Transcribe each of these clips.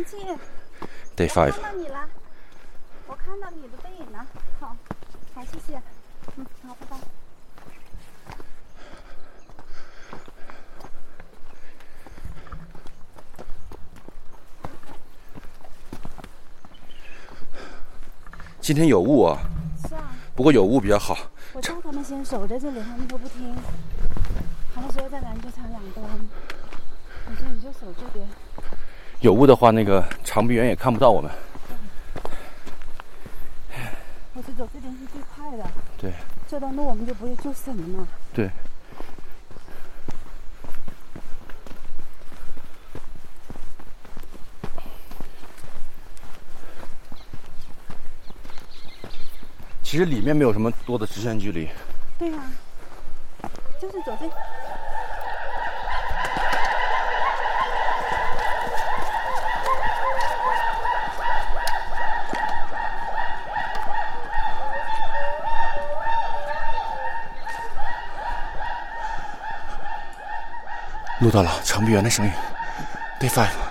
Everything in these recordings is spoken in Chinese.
零七，Day 我 Five 看到你了，我看到你的背影了。好，好，谢谢。嗯，好，拜拜。今天有雾啊，是啊，不过有雾比较好。我叫他们先守在这里，他们都不听。他们说在篮球场两端，我说你就守这边。有雾的话，那个长臂猿也看不到我们。我是走这边是最快的，对这段路我们就不会就省了嘛。对，其实里面没有什么多的直线距离。对啊，就是走这。录到了长臂猿的声音。Day Five。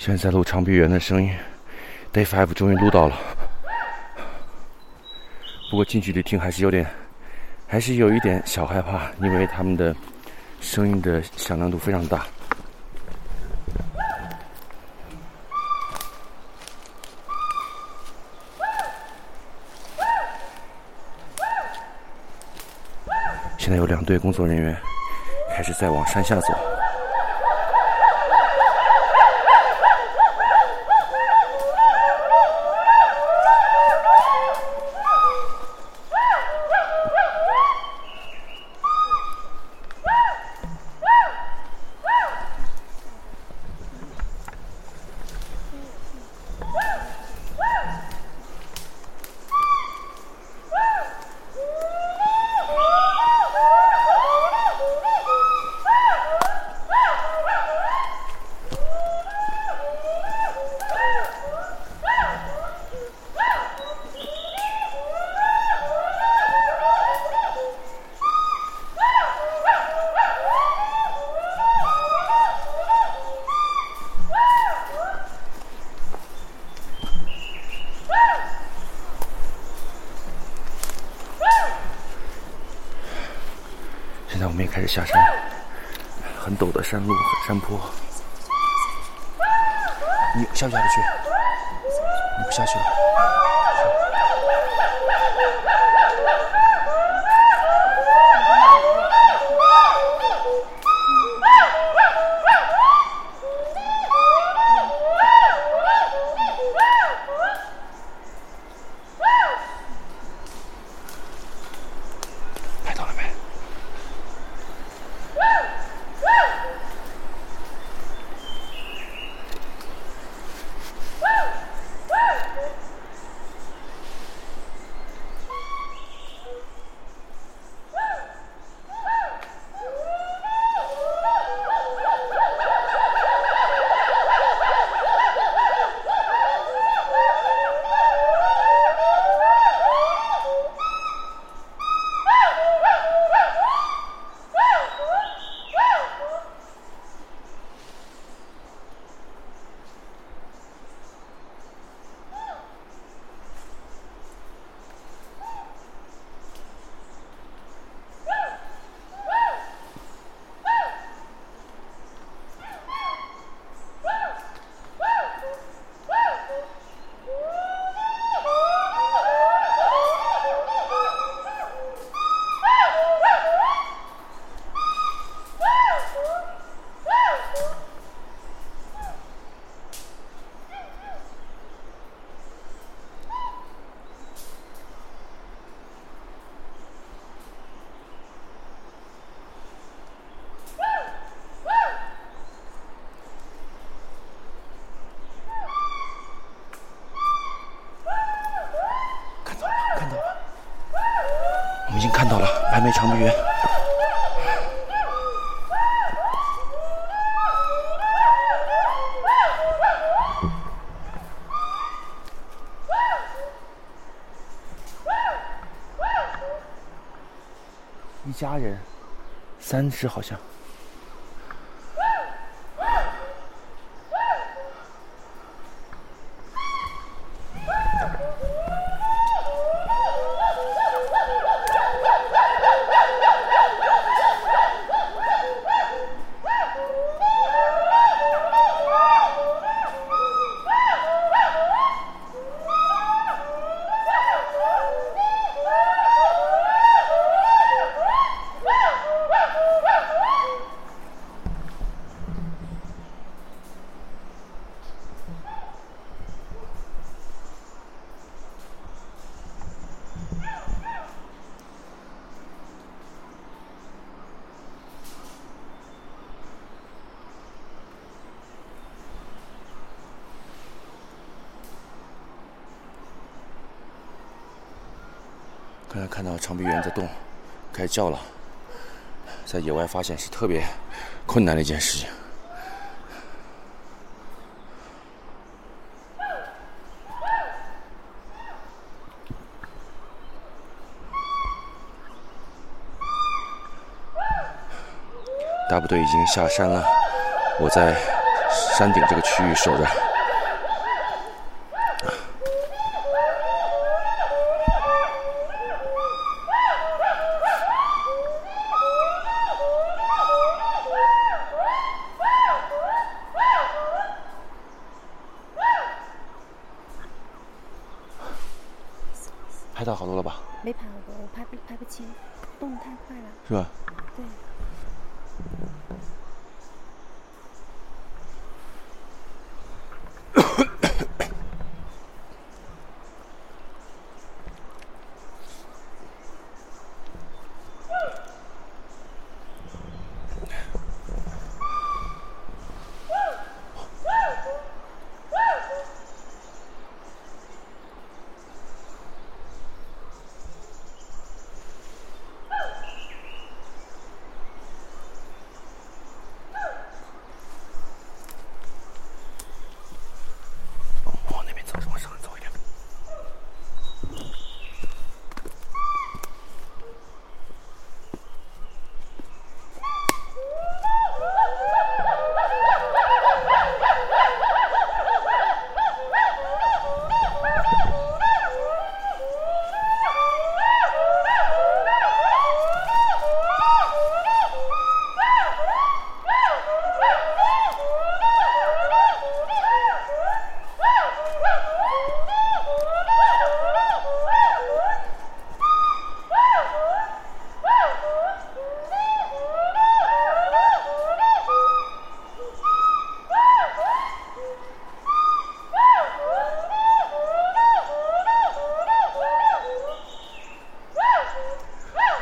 现在录长臂猿的声音，Day Five 终于录到了。不过近距离听还是有点，还是有一点小害怕，因为他们的声音的响亮度非常大。现在有两队工作人员开始在往山下走。面开始下山，很陡的山路、山坡。你下不下得去？你不下去了。已经看到了白眉长臂猿。一家人，三只好像。刚才看到长臂猿在动，开始叫了。在野外发现是特别困难的一件事情。大部队已经下山了，我在山顶这个区域守着。拍到好多了吧？没跑过，我你动太快了，是吧？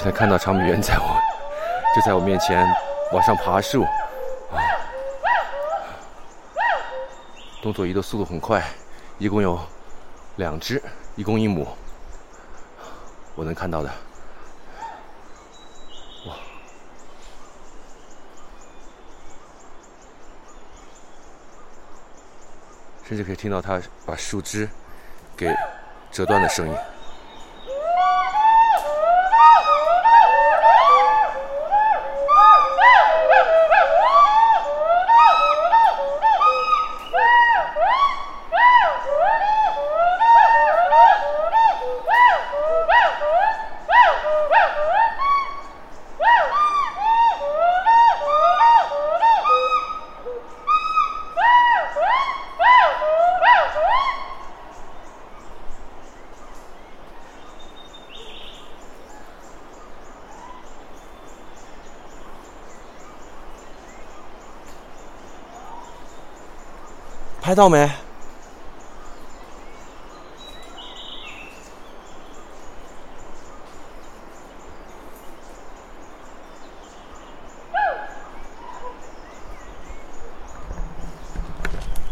才，看到长臂猿在我就在我面前往上爬树，动作移动速度很快，一共有两只，一公一母，我能看到的，哇，甚至可以听到它把树枝给折断的声音。拍到没？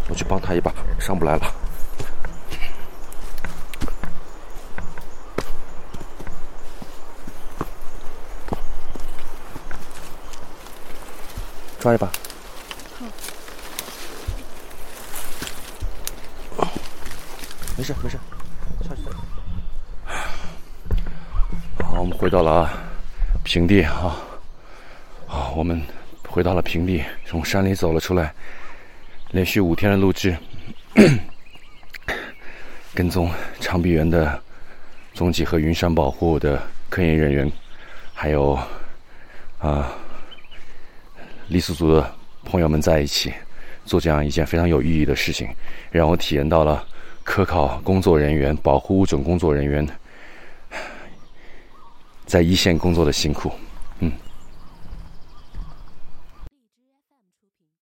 我去帮他一把，上不来了。抓一把。没事没事，下去。好，我们回到了平地啊！好，我们回到了平地，从山里走了出来，连续五天的录制，跟踪长臂猿的踪迹和云山保护的科研人员，还有啊傈僳族的朋友们在一起，做这样一件非常有意义的事情，让我体验到了。科考工作人员、保护物种工作人员，在一线工作的辛苦。